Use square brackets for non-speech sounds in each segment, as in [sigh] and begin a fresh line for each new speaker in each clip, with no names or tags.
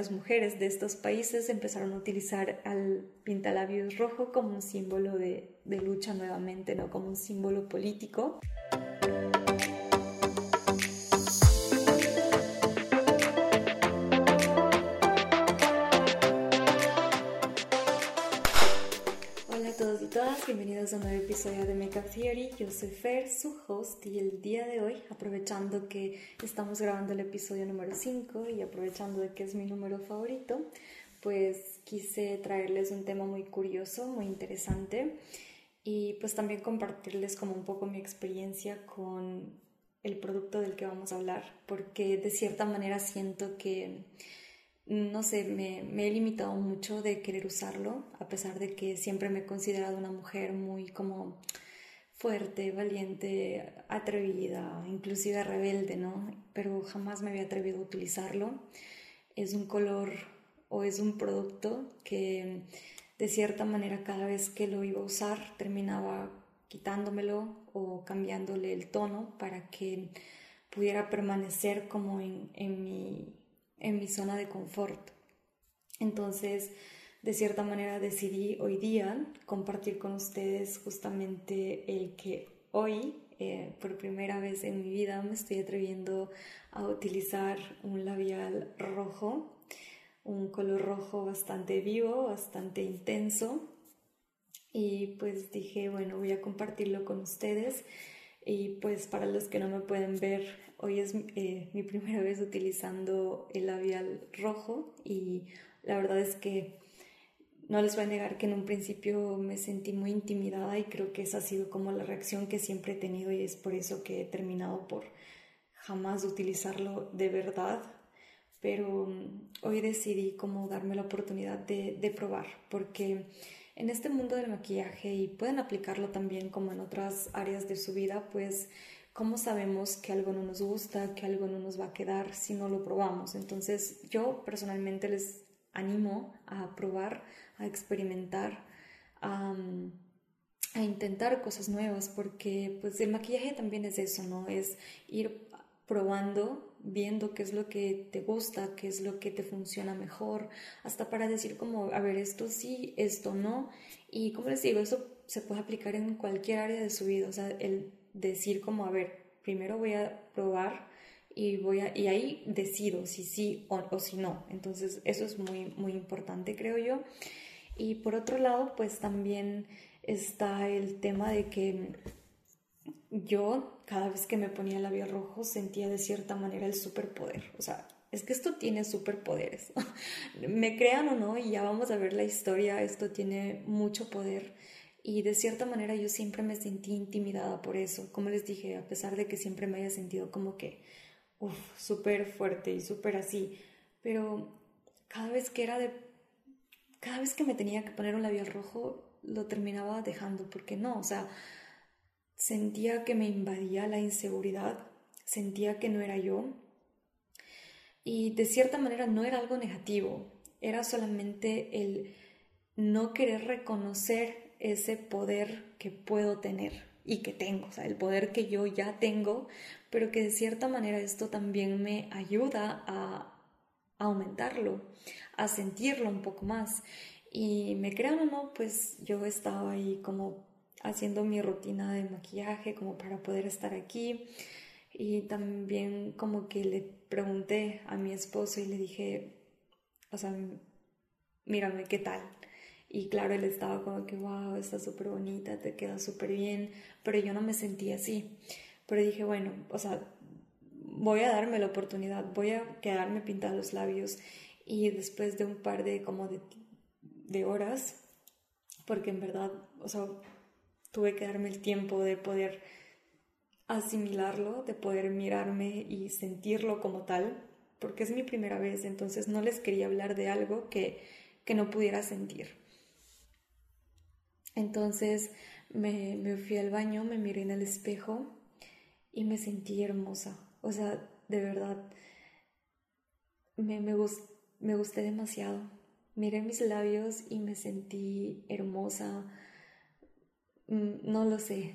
Las mujeres de estos países empezaron a utilizar al pintalabios rojo como un símbolo de, de lucha nuevamente, no como un símbolo político. Bienvenidos a un nuevo episodio de Makeup Theory. Yo soy Fer, su host, y el día de hoy, aprovechando que estamos grabando el episodio número 5 y aprovechando de que es mi número favorito, pues quise traerles un tema muy curioso, muy interesante y pues también compartirles como un poco mi experiencia con el producto del que vamos a hablar, porque de cierta manera siento que no sé, me, he limitado mucho de querer usarlo, a pesar de que siempre me he considerado una mujer muy como fuerte, valiente, atrevida, inclusive rebelde, ¿no? Pero jamás me había atrevido a utilizarlo. Es un color o es un producto que de cierta manera cada vez que lo iba a usar terminaba quitándomelo o cambiándole el tono para que pudiera permanecer como en, en mi en mi zona de confort. Entonces, de cierta manera decidí hoy día compartir con ustedes justamente el que hoy, eh, por primera vez en mi vida, me estoy atreviendo a utilizar un labial rojo, un color rojo bastante vivo, bastante intenso. Y pues dije, bueno, voy a compartirlo con ustedes. Y pues para los que no me pueden ver, Hoy es eh, mi primera vez utilizando el labial rojo y la verdad es que no les voy a negar que en un principio me sentí muy intimidada y creo que esa ha sido como la reacción que siempre he tenido y es por eso que he terminado por jamás utilizarlo de verdad. Pero mm, hoy decidí como darme la oportunidad de, de probar porque en este mundo del maquillaje y pueden aplicarlo también como en otras áreas de su vida, pues ¿cómo sabemos que algo no nos gusta, que algo no nos va a quedar si no lo probamos? Entonces yo personalmente les animo a probar, a experimentar, a, intentar cosas nuevas, porque pues el maquillaje también es eso, ¿no? Es ir probando, viendo qué es lo que te gusta, qué es lo que te funciona mejor, hasta para decir como, a ver, esto sí, esto no. Y como les digo, eso se puede aplicar en cualquier área de su vida, o sea, el decir como, a ver, primero voy a probar y, voy a, y ahí decido si sí o, si no. Entonces eso es muy, muy importante, creo yo. Y por otro lado, pues también está el tema de que yo cada vez que me ponía el labial rojo sentía de cierta manera el superpoder. O sea, es que esto tiene superpoderes. [laughs] me crean o no, y ya vamos a ver la historia, esto tiene mucho poder y de cierta manera yo siempre me sentí intimidada por eso. Como les dije, a pesar de que siempre me haya sentido como que, uff, súper fuerte y súper así. Pero cada vez que era de... Cada vez que me tenía que poner un labial rojo, lo terminaba dejando, porque no, o sea, sentía que me invadía la inseguridad, sentía que no era yo. Y de cierta manera no era algo negativo, era solamente el no querer reconocer ese poder que puedo tener y que tengo, o sea, el poder que yo ya tengo, pero que de cierta manera esto también me ayuda a aumentarlo, a sentirlo un poco más. Y me crean o no, pues yo estaba ahí como haciendo mi rutina de maquillaje como para poder estar aquí. Y también como que le pregunté a mi esposo y le dije, o sea, mírame, ¿qué tal? Y claro, él estaba como que, wow, está súper bonita, te queda súper bien, pero yo no me sentía así. Pero dije, bueno, o sea, voy a darme la oportunidad, voy a quedarme pintar los labios y después de un par de como de, de horas, porque en verdad, o sea, tuve que darme el tiempo de poder asimilarlo, de poder mirarme y sentirlo como tal, porque es mi primera vez, entonces no les quería hablar de algo que, que no pudiera sentir. Entonces me, fui al baño, me miré en el espejo y me sentí hermosa. O sea, de verdad, me, me, me gusté demasiado. Miré mis labios y me sentí hermosa. Mm, no lo sé,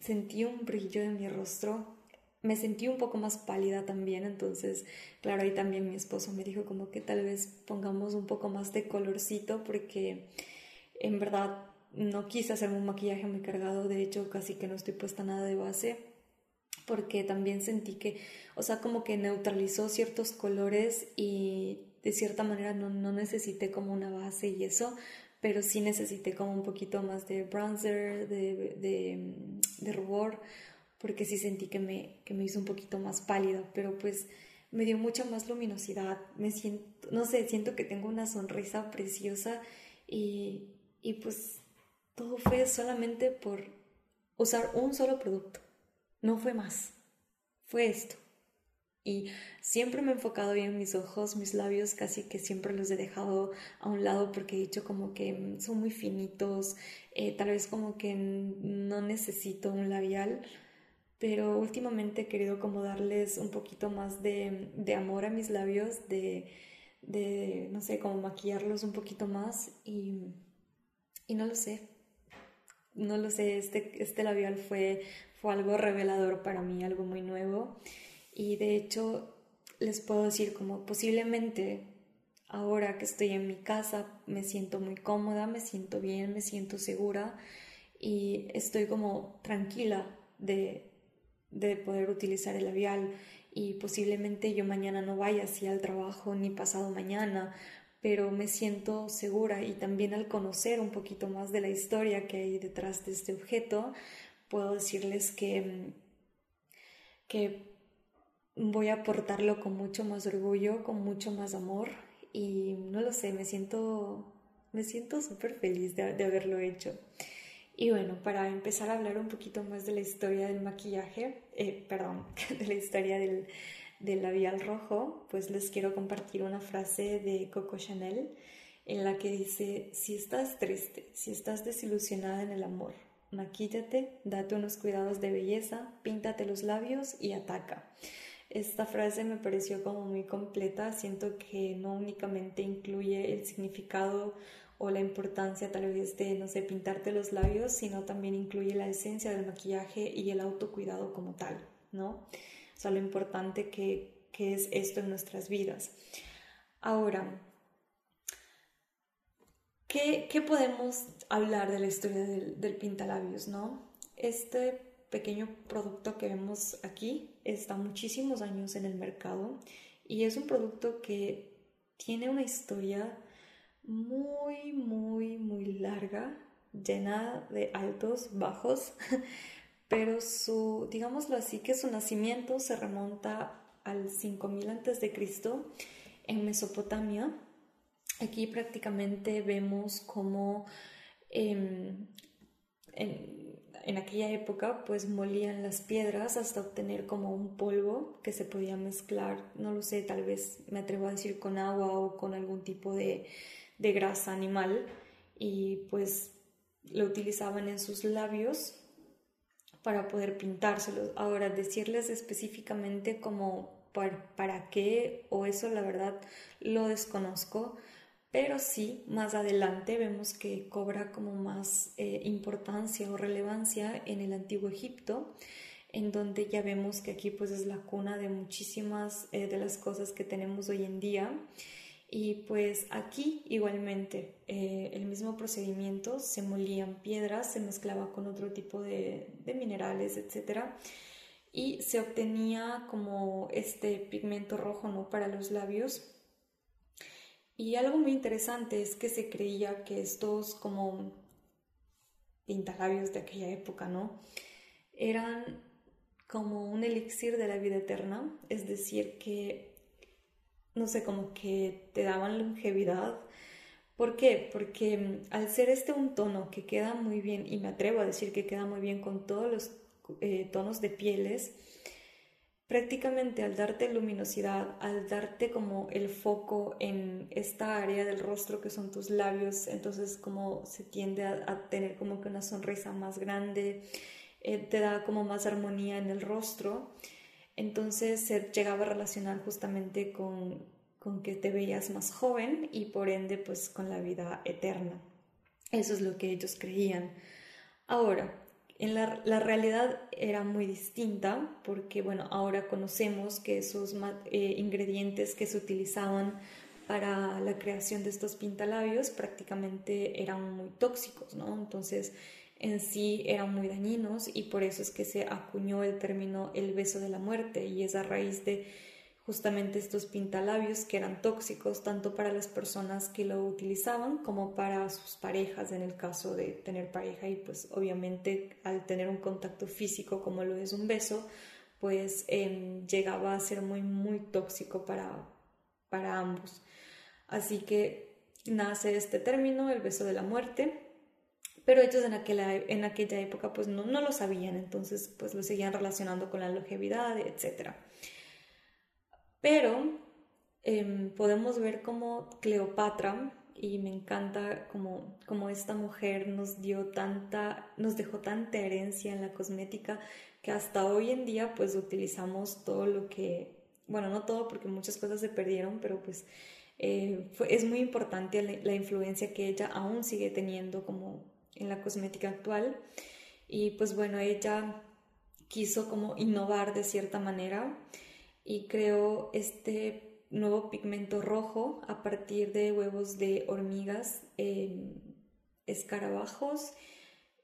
sentí un brillo en mi rostro. Me sentí un poco más pálida también, entonces, claro, ahí también mi esposo me dijo como que tal vez pongamos un poco más de colorcito porque en verdad no quise hacerme un maquillaje muy cargado, de hecho casi que no estoy puesta nada de base porque también sentí que, o sea, como que neutralizó ciertos colores y de cierta manera no, no necesité como una base y eso, pero sí necesité como un poquito más de bronzer, de, de, de rubor porque sí sentí que me, que me hizo un poquito más pálida, pero pues me dio mucha más luminosidad, me siento, no sé, siento que tengo una sonrisa preciosa y, y pues todo fue solamente por usar un solo producto, no fue más, fue esto. Y siempre me he enfocado bien en mis ojos, mis labios, casi que siempre los he dejado a un lado porque he dicho como que son muy finitos, eh, tal vez como que no necesito un labial pero últimamente he querido como darles un poquito más de, de amor a mis labios, de, de, no sé, como maquillarlos un poquito más y, y no lo sé, no lo sé, este, este labial fue, fue algo revelador para mí, algo muy nuevo y de hecho les puedo decir como posiblemente ahora que estoy en mi casa me siento muy cómoda, me siento bien, me siento segura y estoy como tranquila de, de poder utilizar el labial. Y posiblemente yo mañana no vaya así al trabajo ni pasado mañana, pero me siento segura y también al conocer un poquito más de la historia que hay detrás de este objeto, puedo decirles que, que voy a portarlo con mucho más orgullo, con mucho más amor y no lo sé, me siento me siento súper feliz de, de haberlo hecho. Y bueno, para empezar a hablar un poquito más de la historia del maquillaje, eh, perdón, [laughs] de la historia del, del labial rojo, pues les quiero compartir una frase de Coco Chanel en la que dice, si estás triste, si estás desilusionada en el amor, maquíllate, date unos cuidados de belleza, píntate los labios y ataca. Esta frase me pareció como muy completa, siento que no únicamente incluye el significado o la importancia tal vez de, no sé, pintarte los labios, sino también incluye la esencia del maquillaje y el autocuidado como tal, ¿no? O sea, lo importante que, es esto en nuestras vidas. Ahora, ¿qué, podemos hablar de la historia del pintalabios, no? Este pequeño producto que vemos aquí está muchísimos años en el mercado y es un producto que tiene una historia muy, muy, muy larga, llena de altos, bajos, [laughs] pero su, digámoslo así, que su nacimiento se remonta al 5000 a.C. en Mesopotamia. Aquí prácticamente vemos cómo em, en, en, aquella época pues molían las piedras hasta obtener como un polvo que se podía mezclar, no lo sé, tal vez me atrevo a decir con agua o con algún tipo de, de grasa animal y pues lo utilizaban en sus labios para poder pintárselos. Ahora, decirles específicamente como para, qué o eso la verdad lo desconozco, pero sí, más adelante vemos que cobra como más eh, importancia o relevancia en el antiguo Egipto, en donde ya vemos que aquí pues es la cuna de muchísimas eh, de las cosas que tenemos hoy en día. Y pues aquí igualmente eh, el mismo procedimiento, se molían piedras, se mezclaba con otro tipo de, minerales, etc. Y se obtenía como este pigmento rojo ¿no? para los labios. Y algo muy interesante es que se creía que estos como pintalabios de aquella época, ¿no? Eran como un elixir de la vida eterna, es decir, que no sé, como que te daban longevidad. ¿Por qué? Porque mm, al ser este un tono que queda muy bien, y me atrevo a decir que queda muy bien con todos los eh, tonos de pieles, prácticamente al darte luminosidad, al darte como el foco en esta área del rostro que son tus labios, entonces como se tiende a, tener como que una sonrisa más grande, eh, te da como más armonía en el rostro. Entonces se llegaba a relacionar justamente con, con que te veías más joven y por ende pues con la vida eterna. Eso es lo que ellos creían. Ahora, en la, realidad era muy distinta porque, bueno, ahora conocemos que esos eh, ingredientes que se utilizaban para la creación de estos pintalabios prácticamente eran muy tóxicos, ¿no? Entonces, en sí eran muy dañinos y por eso es que se acuñó el término el beso de la muerte y es a raíz de justamente estos pintalabios que eran tóxicos tanto para las personas que lo utilizaban como para sus parejas en el caso de tener pareja y pues obviamente al tener un contacto físico como lo es un beso pues em, llegaba a ser muy muy tóxico para, para ambos. Así que nace este término, el beso de la muerte, pero ellos en aquella, en aquella época pues no, no lo sabían, entonces pues lo seguían relacionando con la longevidad, etc. Pero em, podemos ver como Cleopatra, y me encanta como, como esta mujer nos dio tanta, nos dejó tanta herencia en la cosmética que hasta hoy en día pues utilizamos todo lo que, bueno, no todo porque muchas cosas se perdieron, pero pues eh, es muy importante la, influencia que ella aún sigue teniendo como en la cosmética actual. Y pues bueno, ella quiso como innovar de cierta manera y creó este nuevo pigmento rojo a partir de huevos de hormigas, eh, escarabajos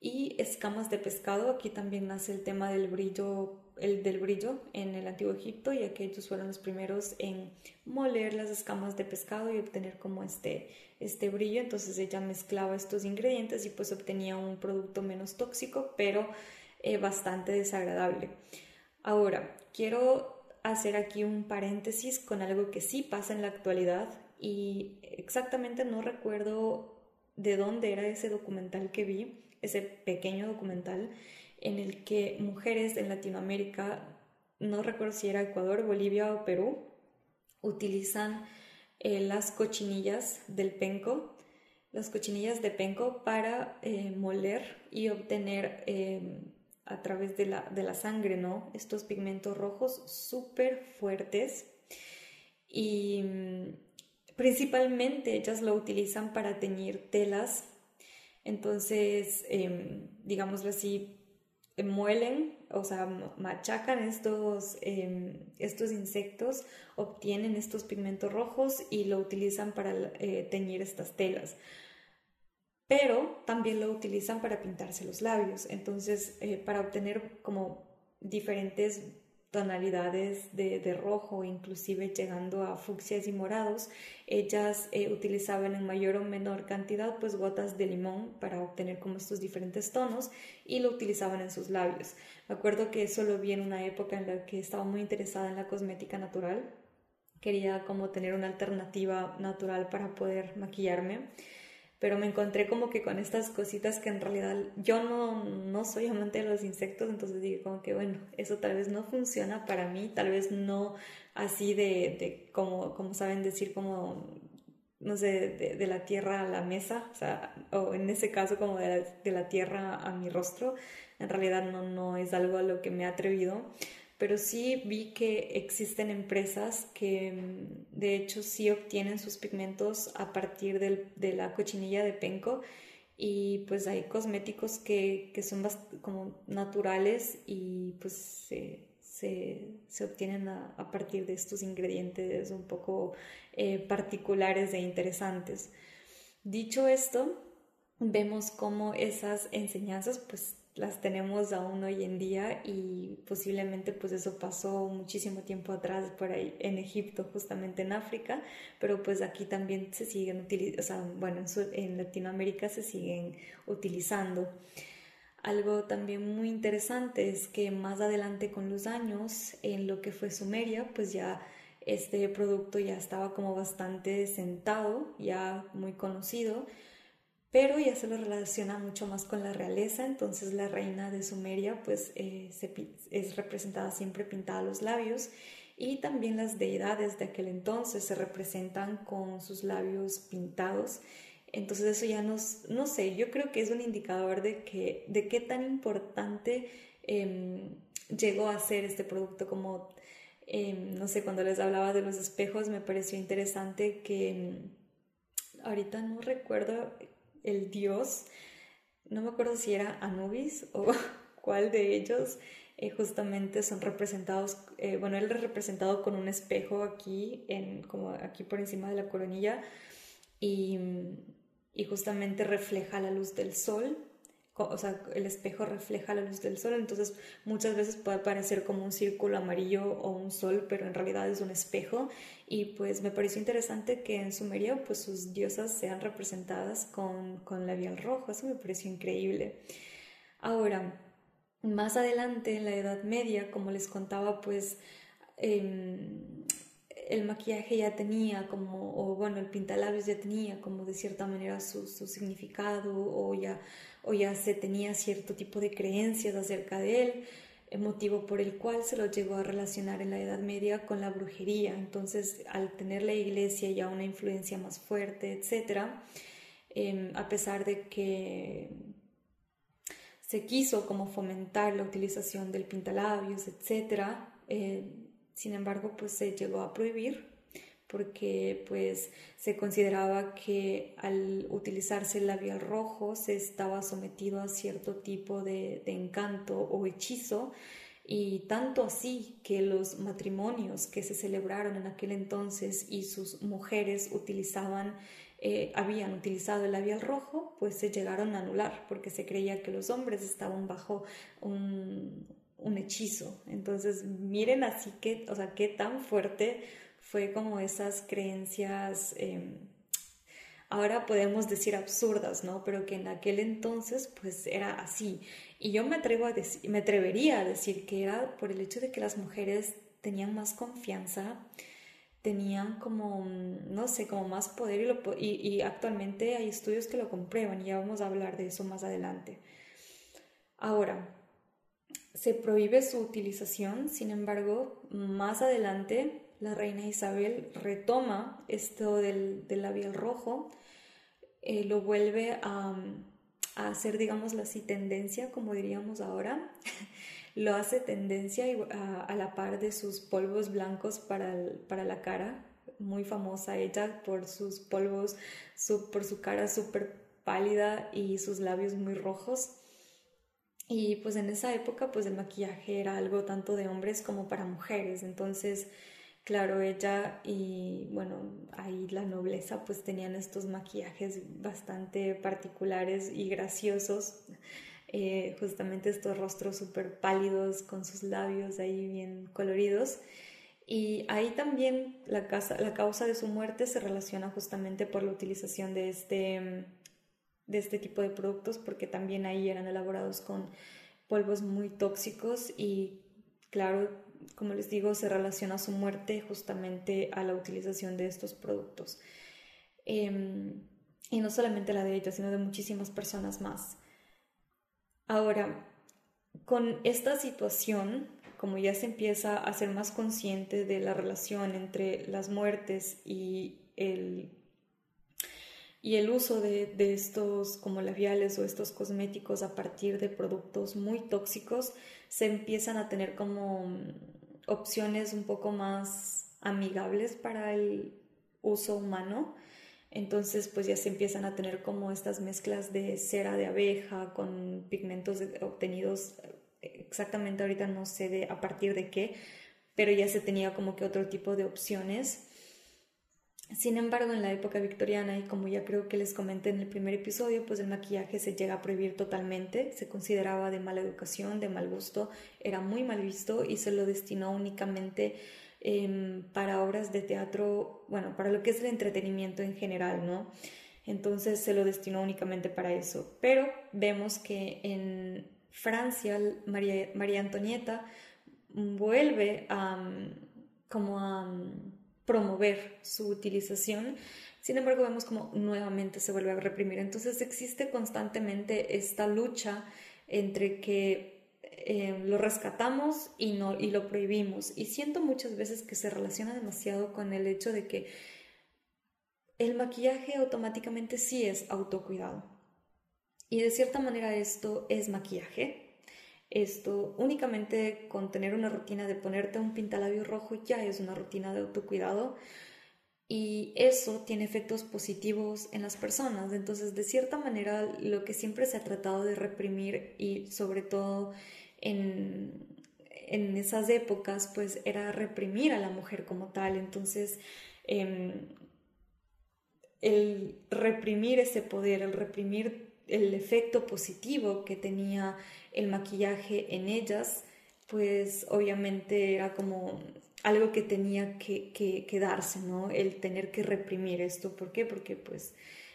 y escamas de pescado. Aquí también nace el tema del brillo el del brillo en el antiguo Egipto y aquellos fueron los primeros en moler las escamas de pescado y obtener como este, este brillo. Entonces ella mezclaba estos ingredientes y pues obtenía un producto menos tóxico, pero eh, bastante desagradable. Ahora, quiero hacer aquí un paréntesis con algo que sí pasa en la actualidad y exactamente no recuerdo de dónde era ese documental que vi, ese pequeño documental en el que mujeres en Latinoamérica, no recuerdo si era Ecuador, Bolivia o Perú, utilizan eh, las cochinillas del penco, las cochinillas de penco para eh, moler y obtener eh, a través de la, de la, sangre, ¿no? Estos pigmentos rojos súper fuertes y mm, principalmente ellas lo utilizan para teñir telas. Entonces, em, digámoslo así, muelen, o sea, machacan estos, em, estos insectos, obtienen estos pigmentos rojos y lo utilizan para eh, teñir estas telas. Pero también lo utilizan para pintarse los labios. Entonces, eh, para obtener como diferentes tonalidades de, rojo, inclusive llegando a fucsias y morados, ellas eh, utilizaban en mayor o menor cantidad pues gotas de limón para obtener como estos diferentes tonos y lo utilizaban en sus labios. Me acuerdo que eso lo vi en una época en la que estaba muy interesada en la cosmética natural, quería como tener una alternativa natural para poder maquillarme pero me encontré como que con estas cositas que en realidad yo no, no soy amante de los insectos, entonces dije como que bueno, eso tal vez no funciona para mí, tal vez no así de, de como, como saben decir, como, no sé, de, la tierra a la mesa, o en ese caso como de la, de la tierra a mi rostro, en realidad no, no es algo a lo que me he atrevido pero sí vi que existen empresas que mm, de hecho sí obtienen sus pigmentos a partir de la cochinilla de penco y pues hay cosméticos que, son como naturales y pues se, obtienen a, partir de estos ingredientes un poco eh, particulares e interesantes. Dicho esto, vemos cómo esas enseñanzas pues las tenemos aún hoy en día y posiblemente pues eso pasó muchísimo tiempo atrás por ahí en Egipto, justamente en África, pero pues aquí también se siguen utilizando, o sea, bueno, en, Latinoamérica se siguen utilizando. Algo también muy interesante es que más adelante con los años, en lo que fue Sumeria, pues ya este producto ya estaba como bastante sentado, ya muy conocido, pero ya se lo relaciona mucho más con la realeza, entonces la reina de Sumeria pues eh, es representada siempre pintada los labios y también las deidades de aquel entonces se representan con sus labios pintados. Entonces eso ya nos, no sé, yo creo que es un indicador de, que, de qué tan importante em, llegó a ser este producto como, em, no sé, cuando les hablaba de los espejos me pareció interesante que em, ahorita no recuerdo el dios, no me acuerdo si era Anubis o [laughs] cuál de ellos eh, justamente son representados, eh, bueno, él es representado con un espejo aquí, en, como aquí por encima de la coronilla, y, y justamente refleja la luz del sol o sea, el espejo refleja la luz del sol, entonces muchas veces puede parecer como un círculo amarillo o un sol, pero en realidad es un espejo y pues me pareció interesante que en Sumeria pues sus diosas sean representadas con, con labial rojo, eso me pareció increíble. Ahora, más adelante en la Edad Media, como les contaba, pues em, el maquillaje ya tenía como, o bueno, el pintalabios ya tenía como de cierta manera su, significado o ya o ya se tenía cierto tipo de creencias acerca de él, el motivo por el cual se lo llegó a relacionar en la Edad Media con la brujería. Entonces, al tener la iglesia ya una influencia más fuerte, etc., em, a pesar de que se quiso como fomentar la utilización del pintalabios, etc., eh, sin embargo, pues se llegó a prohibir porque pues se consideraba que al utilizarse el labial rojo se estaba sometido a cierto tipo de, encanto o hechizo. Y tanto así que los matrimonios que se celebraron en aquel entonces y sus mujeres utilizaban eh, habían utilizado el labial rojo, pues se llegaron a anular porque se creía que los hombres estaban bajo un, un hechizo. Entonces, miren así que, o sea, qué tan fuerte fue como esas creencias, em, ahora podemos decir absurdas, ¿no? Pero que en aquel entonces pues era así. Y yo me, atrevo a me atrevería a decir que era por el hecho de que las mujeres tenían más confianza, tenían como, no sé, como más poder y, y, actualmente hay estudios que lo comprueban y ya vamos a hablar de eso más adelante. Ahora, se prohíbe su utilización, sin embargo, más adelante la reina Isabel retoma esto del, labial rojo, eh, lo vuelve a, hacer, digamos, así tendencia, como diríamos ahora, [laughs] lo hace tendencia a, la par de sus polvos blancos para, para la cara, muy famosa ella por sus polvos, por su cara súper pálida y sus labios muy rojos. Y pues en esa época pues el maquillaje era algo tanto de hombres como para mujeres, entonces Claro, ella y bueno, ahí la nobleza pues tenían estos maquillajes bastante particulares y graciosos, eh, justamente estos rostros súper pálidos con sus labios ahí bien coloridos. Y ahí también la, la causa de su muerte se relaciona justamente por la utilización de este, de este tipo de productos, porque también ahí eran elaborados con polvos muy tóxicos y claro, como les digo, se relaciona su muerte justamente a la utilización de estos productos. Em, y no solamente la de ella, sino de muchísimas personas más. Ahora, con esta situación, como ya se empieza a ser más consciente de la relación entre las muertes y el, y el uso de, de estos como labiales o estos cosméticos a partir de productos muy tóxicos, se empiezan a tener como opciones un poco más amigables para el uso humano. Entonces, pues ya se empiezan a tener como estas mezclas de cera de abeja con pigmentos obtenidos exactamente ahorita no sé de a partir de qué, pero ya se tenía como que otro tipo de opciones. Sin embargo, en la época victoriana, y como ya creo que les comenté en el primer episodio, pues el maquillaje se llega a prohibir totalmente, se consideraba de mala educación, de mal gusto, era muy mal visto y se lo destinó únicamente em, para obras de teatro, bueno, para lo que es el entretenimiento en general, ¿no? Entonces se lo destinó únicamente para eso. Pero vemos que en Francia, María, María Antonieta vuelve a, como a promover su utilización. Sin embargo, vemos como nuevamente se vuelve a reprimir. Entonces existe constantemente esta lucha entre que eh, lo rescatamos y, no, y lo prohibimos. Y siento muchas veces que se relaciona demasiado con el hecho de que el maquillaje automáticamente sí es autocuidado. Y de cierta manera esto es maquillaje, esto únicamente con tener una rutina de ponerte un pintalabio rojo ya es una rutina de autocuidado. y eso tiene efectos positivos en las personas. Entonces, de cierta manera, lo que siempre se ha tratado de reprimir y sobre todo en, en esas épocas, pues era reprimir a la mujer como tal. Entonces, em, el reprimir ese poder, el reprimir el efecto positivo que tenía el maquillaje en ellas, pues obviamente era como algo que tenía que, que, darse, ¿no? El tener que reprimir esto. ¿Por qué? Porque pues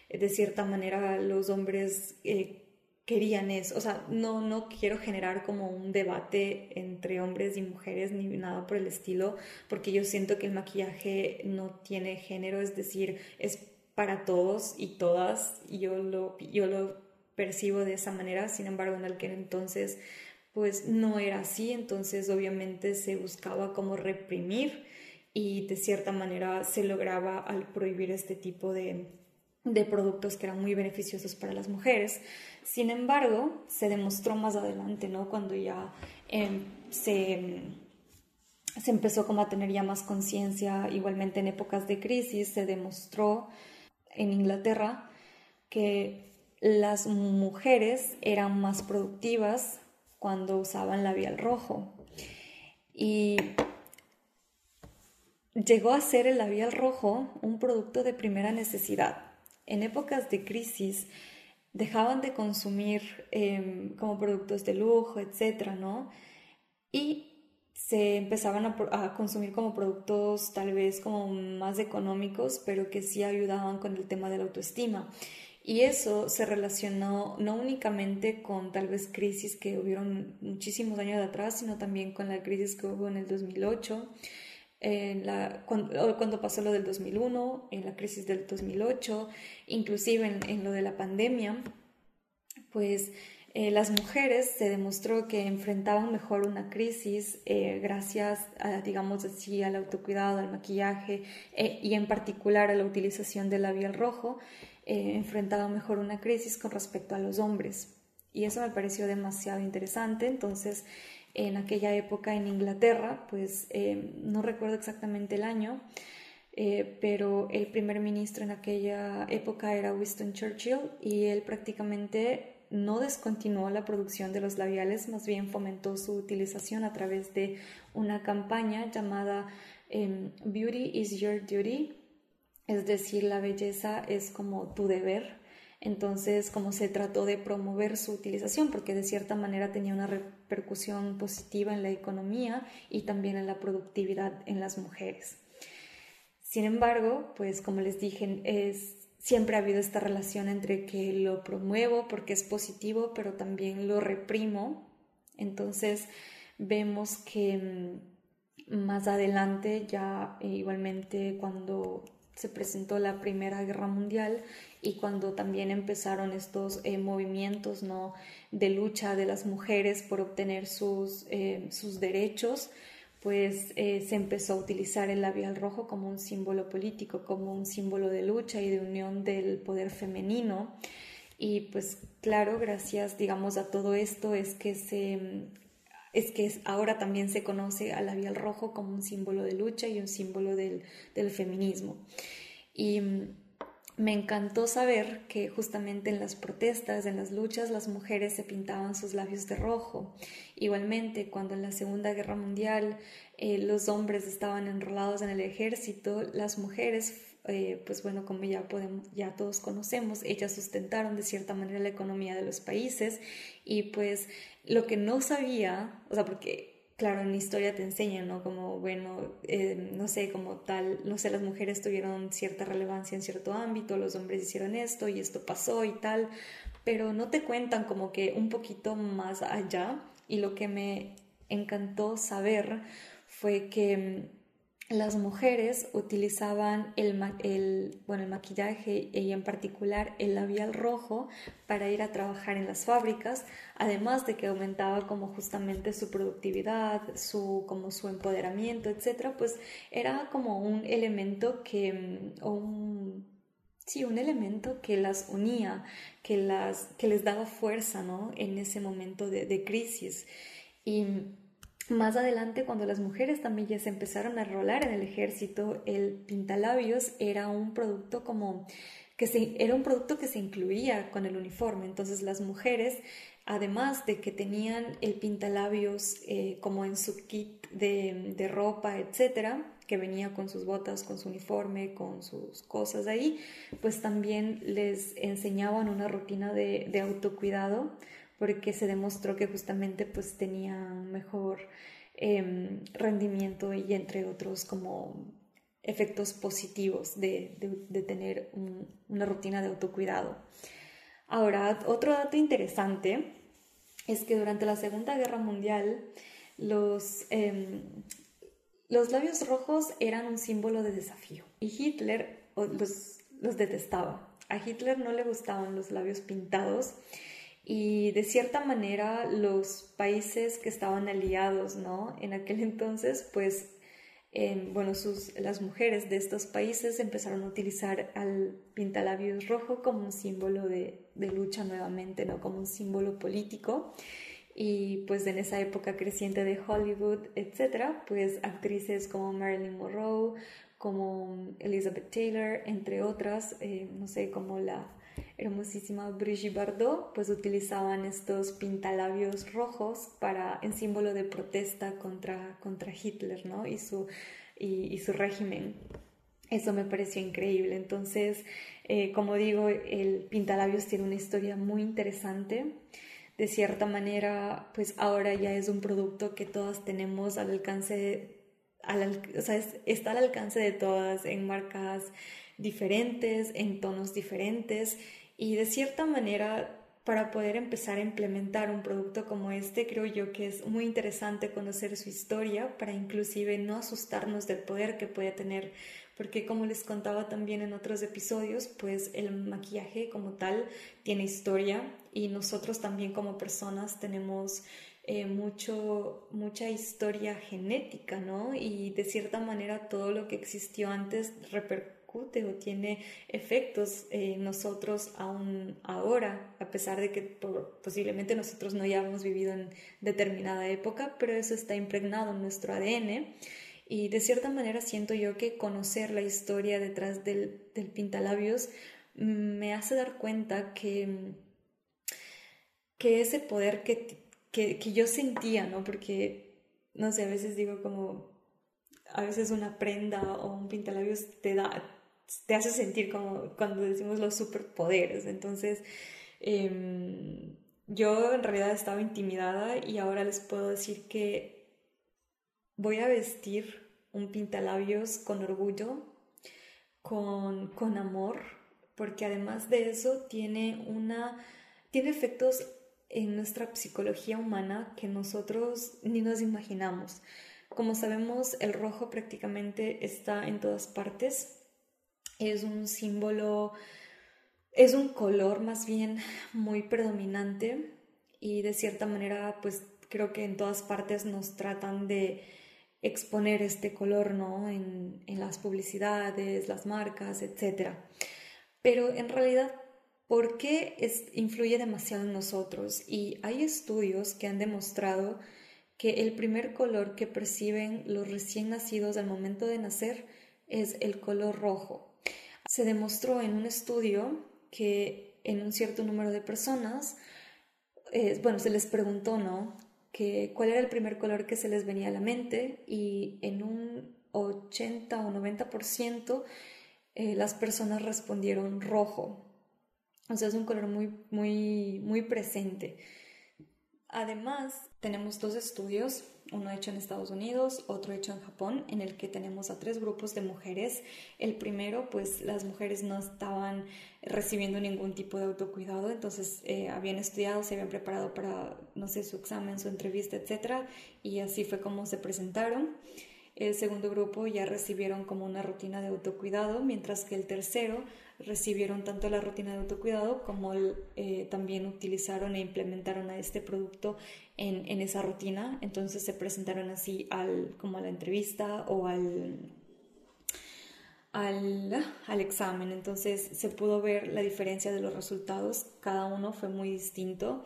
de cierta manera los hombres eh, querían eso. O sea, no, no quiero generar como un debate entre hombres y mujeres ni nada por el estilo, porque yo siento que el maquillaje no tiene género, es decir, es para todos y todas, y yo lo, yo lo percibo de esa manera, sin embargo, en aquel entonces pues no era así, entonces obviamente se buscaba como reprimir y de cierta manera se lograba al prohibir este tipo de, productos que eran muy beneficiosos para las mujeres. Sin embargo, se demostró más adelante, ¿no? Cuando ya em, se, se empezó como a tener ya más conciencia, igualmente en épocas de crisis, se demostró en Inglaterra que las mujeres eran más productivas cuando usaban labial rojo. Y llegó a ser el labial rojo un producto de primera necesidad. En épocas de crisis dejaban de consumir em, como productos de lujo, etcétera, ¿no? Y se empezaban a, a, consumir como productos tal vez como más económicos, pero que sí ayudaban con el tema de la autoestima. Y eso se relacionó no únicamente con tal vez crisis que hubieron muchísimos años atrás, sino también con la crisis que hubo en el 2008, en la, cuando, pasó lo del 2001, en la crisis del 2008, inclusive en, lo de la pandemia, pues eh, las mujeres se demostró que enfrentaban mejor una crisis eh, gracias digamos así, al autocuidado, al maquillaje eh, y en particular a la utilización del labial rojo eh, enfrentado mejor una crisis con respecto a los hombres. Y eso me pareció demasiado interesante. Entonces, en aquella época en Inglaterra, pues eh, no recuerdo exactamente el año, eh, pero el primer ministro en aquella época era Winston Churchill y él prácticamente no descontinuó la producción de los labiales, más bien fomentó su utilización a través de una campaña llamada em, Beauty is Your Duty, es decir, la belleza es como tu deber. Entonces, como se trató de promover su utilización, porque de cierta manera tenía una repercusión positiva en la economía y también en la productividad en las mujeres. Sin embargo, pues como les dije, es, siempre ha habido esta relación entre que lo promuevo porque es positivo, pero también lo reprimo. Entonces, vemos que mm, más adelante, ya igualmente cuando se presentó la Primera Guerra Mundial y cuando también empezaron estos eh, movimientos ¿no? de lucha de las mujeres por obtener sus, eh, sus derechos, pues eh, se empezó a utilizar el labial rojo como un símbolo político, como un símbolo de lucha y de unión del poder femenino. Y pues claro, gracias, digamos, a todo esto es que se es que ahora también se conoce al labial rojo como un símbolo de lucha y un símbolo del, feminismo. Y mm, me encantó saber que justamente en las protestas, en las luchas, las mujeres se pintaban sus labios de rojo. Igualmente, cuando en la Segunda Guerra Mundial eh, los hombres estaban enrolados en el ejército, las mujeres eh, pues bueno, como ya, podemos, ya todos conocemos, ellas sustentaron de cierta manera la economía de los países y pues lo que no sabía, o sea, porque claro, en historia te enseñan, ¿no? Como, bueno, eh, no sé, como tal, no sé, las mujeres tuvieron cierta relevancia en cierto ámbito, los hombres hicieron esto y esto pasó y tal, pero no te cuentan como que un poquito más allá y lo que me encantó saber fue que las mujeres utilizaban el, bueno, el maquillaje y en particular el labial rojo para ir a trabajar en las fábricas, además de que aumentaba como justamente su productividad, su, como su empoderamiento, etc., pues era como un elemento que, un, sí, un elemento que las unía, que, las, que les daba fuerza, ¿no? En ese momento de, crisis. Más adelante, cuando las mujeres también ya se empezaron a rolar en el ejército, el pintalabios era un producto como que se, era un producto que se incluía con el uniforme. Entonces las mujeres, además de que tenían el pintalabios eh, como en su kit de, ropa, etcétera, que venía con sus botas, con su uniforme, con sus cosas ahí, pues también les enseñaban una rutina de, de autocuidado porque se demostró que justamente pues tenían mejor em, rendimiento y entre otros como efectos positivos de, de, tener una rutina de autocuidado. Ahora, otro dato interesante es que durante la Segunda Guerra Mundial los, em, los labios rojos eran un símbolo de desafío y Hitler los, los detestaba. A Hitler no le gustaban los labios pintados y de cierta manera los países que estaban aliados, ¿no? En aquel [laughs] entonces, pues, bueno, sus, las mujeres de estos países empezaron a utilizar al pintalabios rojo como un símbolo de, de lucha nuevamente, ¿no? Como un símbolo político y pues en esa época creciente de Hollywood, etcétera, pues actrices como Marilyn Monroe, como Elizabeth Taylor, entre otras, eh, no sé, como la hermosísima Brigitte Bardot, pues utilizaban estos pintalabios rojos para, en símbolo de protesta contra, contra Hitler, ¿no? Y su, y, su régimen. Eso me pareció increíble. Entonces, eh, como digo, el pintalabios tiene una historia muy interesante. De cierta manera, pues ahora ya es un producto que todas tenemos al alcance, al, o sea, está al alcance de todas en marcas diferentes, en tonos diferentes y de cierta manera para poder empezar a implementar un producto como este, creo yo que es muy interesante conocer su historia para inclusive no asustarnos del poder que puede tener, porque como les contaba también en otros episodios, pues el maquillaje como tal tiene historia y nosotros también como personas tenemos eh, mucho, mucha historia genética, ¿no? Y de cierta manera todo lo que existió antes repercute o tiene efectos en nosotros aún ahora, a pesar de que posiblemente nosotros no hayamos vivido en determinada época, pero eso está impregnado en nuestro ADN. Y de cierta manera siento yo que conocer la historia detrás del, del pintalabios me hace dar cuenta que, que ese poder que, que, que yo sentía, ¿no? Porque, no sé, a veces digo como, a veces una prenda o un pintalabios te da, te hace sentir como cuando decimos los superpoderes. Entonces, em, yo en realidad estaba intimidada y ahora les puedo decir que voy a vestir un pintalabios con orgullo, con, con amor, porque además de eso tiene una tiene efectos en nuestra psicología humana que nosotros ni nos imaginamos. Como sabemos, el rojo prácticamente está en todas partes, es un símbolo, es un color más bien muy predominante y de cierta manera pues creo que en todas partes nos tratan de exponer este color, ¿no? En, las publicidades, las marcas, etc. Pero en realidad, ¿por qué influye demasiado en nosotros? Y hay estudios que han demostrado que el primer color que perciben los recién nacidos al momento de nacer es el color rojo. Se demostró en un estudio que en un cierto número de personas, eh, bueno, se les preguntó, ¿no? Que cuál era el primer color que se les venía a la mente y en un 80 o 90% eh, las personas respondieron rojo. O sea, es un color muy, muy, muy presente. Además, tenemos dos estudios, uno hecho en Estados Unidos, otro hecho en Japón, en el que tenemos a tres grupos de mujeres. El primero, pues las mujeres no estaban recibiendo ningún tipo de autocuidado, entonces eh, habían estudiado, se habían preparado para, no sé, su examen, su entrevista, etc. Y así fue como se presentaron. El segundo grupo ya recibieron como una rutina de autocuidado, mientras que el tercero recibieron tanto la rutina de autocuidado como eh, también utilizaron e implementaron a este producto en, en, esa rutina. Entonces se presentaron así al, como a la entrevista o al, al, al examen. Entonces se pudo ver la diferencia de los resultados. Cada uno fue muy distinto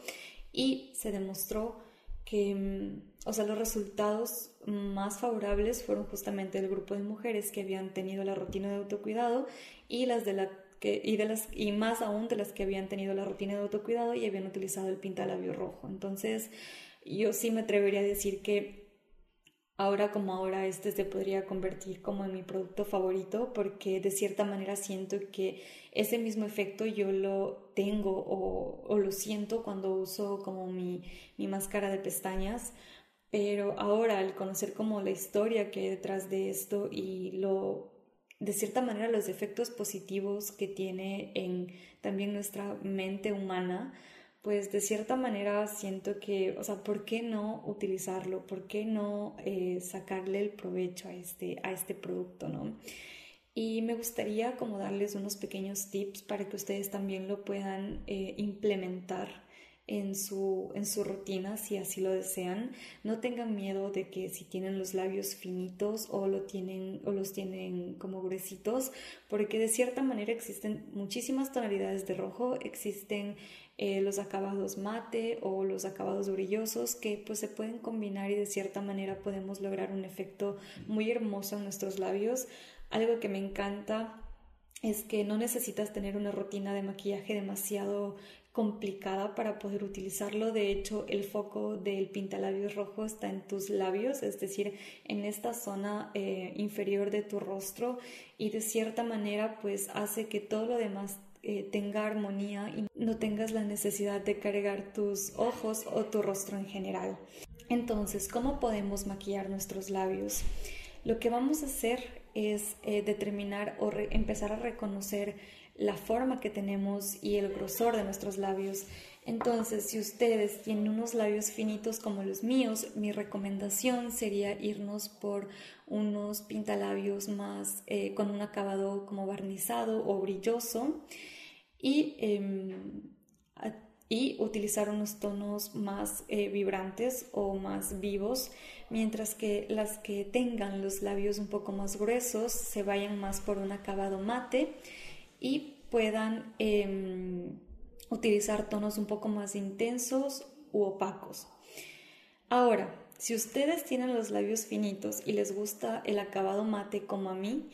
y se demostró que, mm, o sea, los resultados más favorables fueron justamente el grupo de mujeres que habían tenido la rutina de autocuidado y las de la y, de las, y más aún de las que habían tenido la rutina de autocuidado y habían utilizado el pintalabio rojo. Entonces, yo sí me atrevería a decir que ahora como ahora este se podría convertir como en mi producto favorito porque de cierta manera siento que ese mismo efecto yo lo tengo o, lo siento cuando uso como mi, mi, máscara de pestañas pero ahora al conocer como la historia que hay detrás de esto y lo de cierta manera los efectos positivos que tiene en también nuestra mente humana pues de cierta manera siento que, o sea, ¿por qué no utilizarlo? ¿Por qué no eh, sacarle el provecho a este, a este producto, no? Y me gustaría como darles unos pequeños tips para que ustedes también lo puedan eh, implementar en su, en su rutina si así lo desean. No tengan miedo de que si tienen los labios finitos o, lo tienen, o los tienen como gruesitos, porque de cierta manera existen muchísimas tonalidades de rojo, existen eh, los acabados mate o los acabados brillosos que pues se pueden combinar y de cierta manera podemos lograr un efecto muy hermoso en nuestros labios. Algo que me encanta es que no necesitas tener una rutina de maquillaje demasiado complicada para poder utilizarlo. De hecho, el foco del pintalabios rojo está en tus labios, es decir, en esta zona eh, inferior de tu rostro y de cierta manera pues hace que todo lo demás eh, tenga armonía y no tengas la necesidad de cargar tus ojos o tu rostro en general. Entonces, ¿cómo podemos maquillar nuestros labios? Lo que vamos a hacer es eh, determinar o empezar a reconocer la forma que tenemos y el grosor de nuestros labios. Entonces, si ustedes tienen unos labios finitos como los míos, mi recomendación sería irnos por unos pintalabios más eh, con un acabado como barnizado o brilloso y, em, utilizar unos tonos más eh, vibrantes o más vivos, mientras que las que tengan los labios un poco más gruesos se vayan más por un acabado mate y puedan em, utilizar tonos un poco más intensos u opacos. Ahora, si ustedes tienen los labios finitos y les gusta el acabado mate como a mí,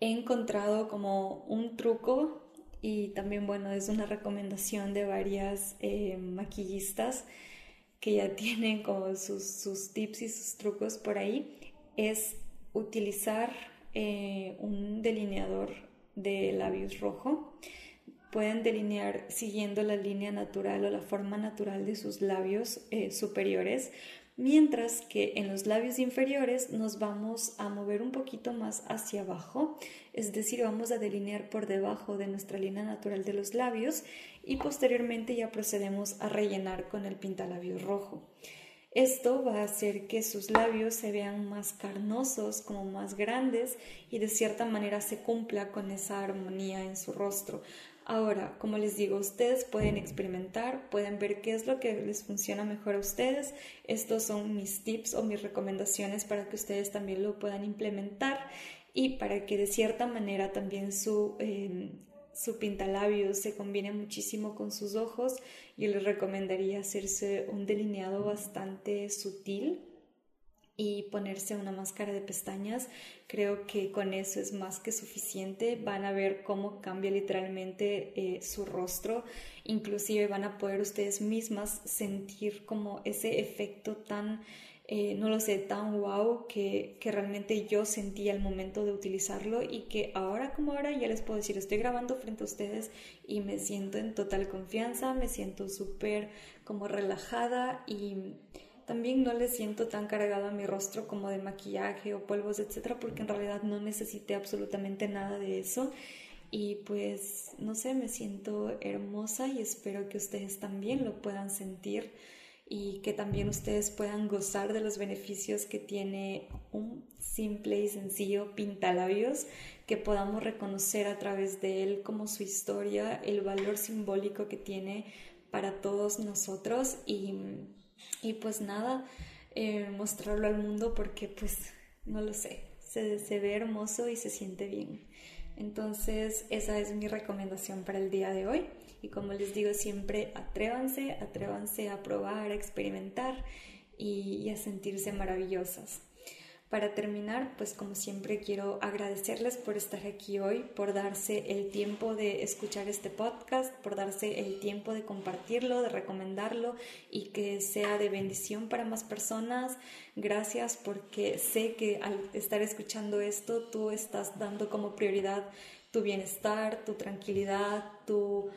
he encontrado como un truco y también, bueno, es una recomendación de varias eh, maquillistas que ya [laughs] tienen como sus, tips y sus trucos por ahí, es utilizar eh, un delineador de labios rojo. Pueden delinear siguiendo la línea natural o la forma natural de sus labios eh, superiores, mientras que en los labios inferiores nos vamos a mover un poquito más hacia abajo, es decir, vamos a delinear por debajo de nuestra línea natural de los labios y posteriormente ya procedemos a rellenar con el pintalabios rojo. Esto va a hacer que sus labios se vean más carnosos, como más grandes y de cierta manera se cumpla con esa armonía en su rostro. Ahora, como les digo, ustedes pueden experimentar, pueden ver qué es lo que les funciona mejor a ustedes. Estos son mis tips o mis recomendaciones para que ustedes también lo puedan implementar y para que de cierta manera también su, eh, su pintalabios se combine muchísimo con sus ojos, yo les recomendaría hacerse un delineado bastante sutil y ponerse una máscara de pestañas. Creo que con eso es más que suficiente. Van a ver cómo cambia literalmente eh, su rostro. Inclusive van a poder ustedes mismas sentir como ese efecto tan eh, no lo sé, tan wow que, que, realmente yo sentí al momento de utilizarlo y que ahora como ahora ya les puedo decir, estoy grabando frente a ustedes y me siento en total confianza, me siento súper como relajada y también no le siento tan cargado a mi rostro como de maquillaje o polvos, etcétera, porque en realidad no necesité absolutamente nada de eso. Y pues, no sé, me siento hermosa y espero que ustedes también lo puedan sentir y que también ustedes puedan gozar de los beneficios que tiene un simple y sencillo pintalabios, que podamos reconocer a través de él como su historia, el valor simbólico que tiene para todos nosotros y, y pues nada, eh, mostrarlo al mundo porque pues no lo sé, se, se ve hermoso y se siente bien. Entonces esa es mi recomendación para el día de hoy. Y como les digo siempre, atrévanse, atrévanse a probar, a experimentar y, a sentirse maravillosas. Para terminar, pues como siempre quiero agradecerles por estar aquí hoy, por darse el tiempo de escuchar este podcast, por darse el tiempo de compartirlo, de recomendarlo y que sea de bendición para más personas. Gracias porque sé que al estar escuchando esto tú estás dando como prioridad tu bienestar, tu tranquilidad, tu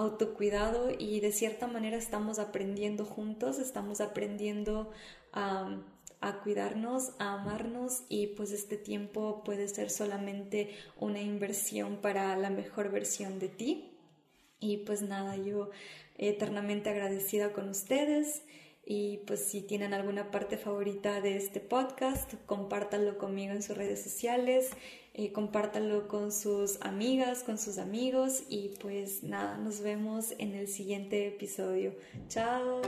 autocuidado y de cierta manera estamos aprendiendo juntos, estamos aprendiendo a a cuidarnos, a amarnos y pues este tiempo puede ser solamente una inversión para la mejor versión de ti. Y pues nada, yo eternamente agradecida con ustedes y pues si tienen alguna parte favorita de este podcast, compártanlo conmigo en sus redes sociales, eh, compártanlo con sus amigas, con sus amigos y pues nada, nos vemos en el siguiente episodio. Chao.